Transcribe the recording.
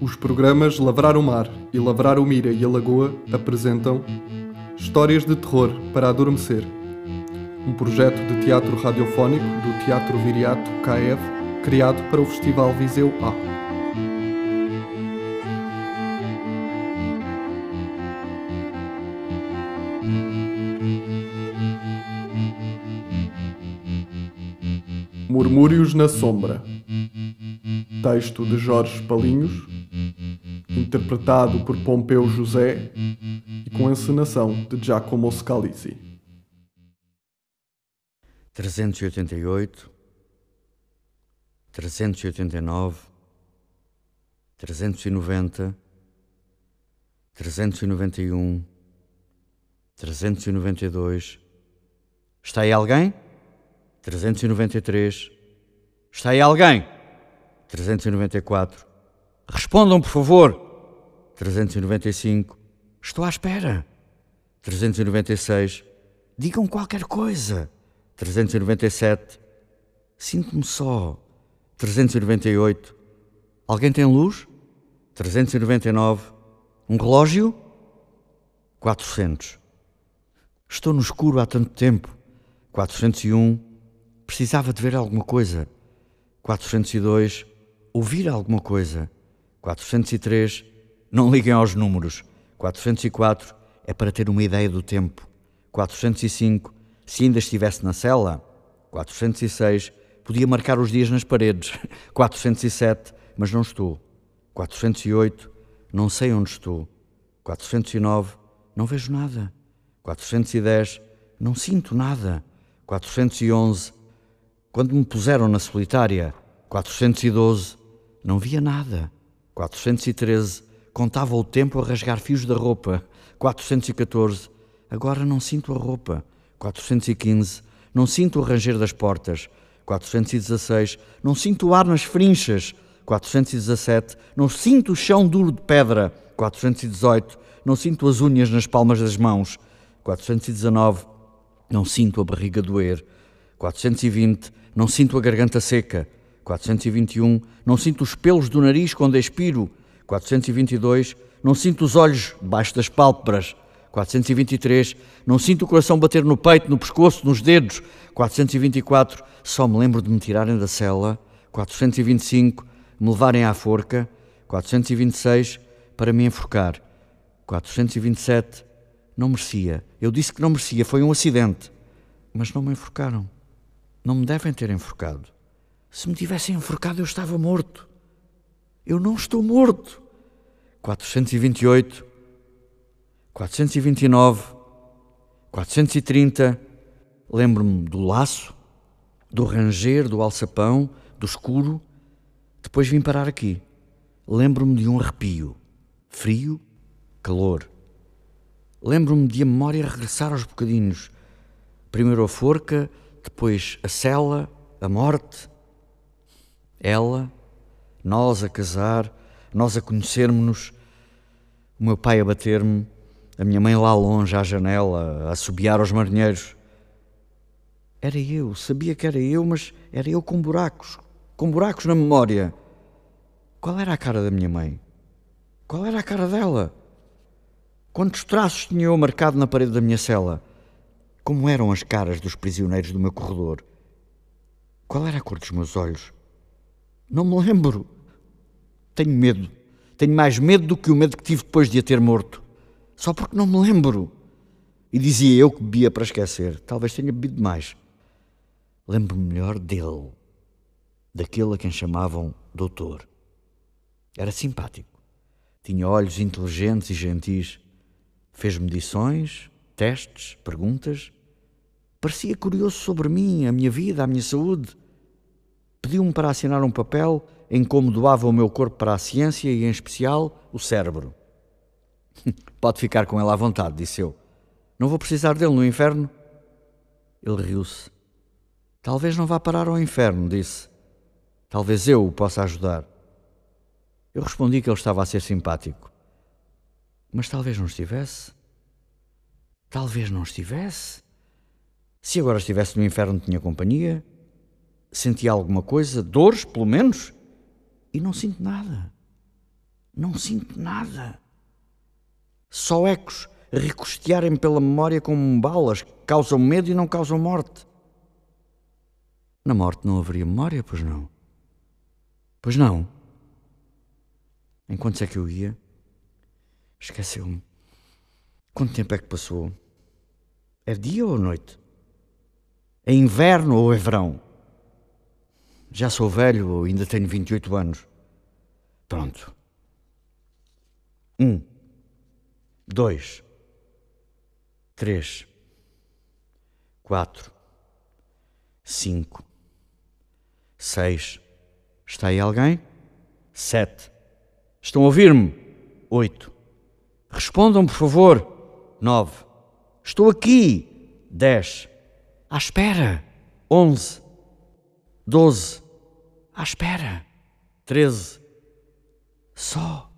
Os programas Lavrar o Mar e Lavrar o Mira e a Lagoa apresentam Histórias de Terror para Adormecer, um projeto de teatro radiofónico do Teatro Viriato KF, criado para o Festival Viseu A. Murmúrios na Sombra. Texto de Jorge Palinhos, interpretado por Pompeu José e com encenação de Giacomo Scalisi. 388, 389, 390, 391, 392. Está aí alguém? 393. Está aí alguém? 394. Respondam, por favor. 395. Estou à espera. 396. Digam qualquer coisa. 397. Sinto-me só. 398. Alguém tem luz? 399. Um relógio? 400. Estou no escuro há tanto tempo. 401. Precisava de ver alguma coisa. 402, ouvir alguma coisa. 403, não liguem aos números. 404 é para ter uma ideia do tempo. 405, se ainda estivesse na cela. 406, podia marcar os dias nas paredes. 407, mas não estou. 408, não sei onde estou. 409, não vejo nada. 410, não sinto nada. 411, quando me puseram na solitária, 412, não via nada. 413, contava o tempo a rasgar fios da roupa. 414, agora não sinto a roupa. 415, não sinto o ranger das portas. 416, não sinto o ar nas frinchas. 417, não sinto o chão duro de pedra. 418, não sinto as unhas nas palmas das mãos. 419, não sinto a barriga doer. 420, não sinto a garganta seca. 421, não sinto os pelos do nariz quando expiro. 422, não sinto os olhos debaixo das pálpebras. 423, não sinto o coração bater no peito, no pescoço, nos dedos. 424, só me lembro de me tirarem da cela. 425, me levarem à forca. 426, para me enforcar. 427, não merecia. Eu disse que não merecia, foi um acidente. Mas não me enforcaram. Não me devem ter enforcado. Se me tivessem enforcado, eu estava morto. Eu não estou morto. 428, 429, 430. Lembro-me do laço, do ranger, do alçapão, do escuro. Depois vim parar aqui. Lembro-me de um arrepio. Frio, calor. Lembro-me de a memória regressar aos bocadinhos. Primeiro a forca, depois a cela, a morte, ela, nós a casar, nós a conhecermos-nos, o meu pai a bater-me, a minha mãe lá longe à janela, a assobiar aos marinheiros. Era eu, sabia que era eu, mas era eu com buracos, com buracos na memória. Qual era a cara da minha mãe? Qual era a cara dela? Quantos traços tinha eu marcado na parede da minha cela? Como eram as caras dos prisioneiros do meu corredor? Qual era a cor dos meus olhos? Não me lembro. Tenho medo. Tenho mais medo do que o medo que tive depois de a ter morto. Só porque não me lembro. E dizia eu que bebia para esquecer. Talvez tenha bebido mais. Lembro-me melhor dele. Daquele a quem chamavam doutor. Era simpático. Tinha olhos inteligentes e gentis. Fez medições, testes, perguntas. Parecia curioso sobre mim, a minha vida, a minha saúde. Pediu-me para assinar um papel em como doava o meu corpo para a ciência e, em especial, o cérebro. Pode ficar com ele à vontade, disse eu. Não vou precisar dele no inferno. Ele riu-se. Talvez não vá parar ao inferno, disse. Talvez eu o possa ajudar. Eu respondi que ele estava a ser simpático. Mas talvez não estivesse. Talvez não estivesse. Se agora estivesse no inferno, tinha companhia. Sentia alguma coisa, dores, pelo menos. E não sinto nada. Não sinto nada. Só ecos recostearem pela memória como balas que causam medo e não causam morte. Na morte não haveria memória, pois não? Pois não. Em quantos é que eu ia? Esqueceu-me. Quanto tempo é que passou? É dia ou noite? É inverno ou é verão? Já sou velho, ainda tenho 28 anos. Pronto. Um, dois, três, quatro, cinco, seis. Está aí alguém? Sete. Estão a ouvir-me? Oito. Respondam, por favor. Nove. Estou aqui. Dez. À espera. Onze. Doze. À espera. Treze. Só.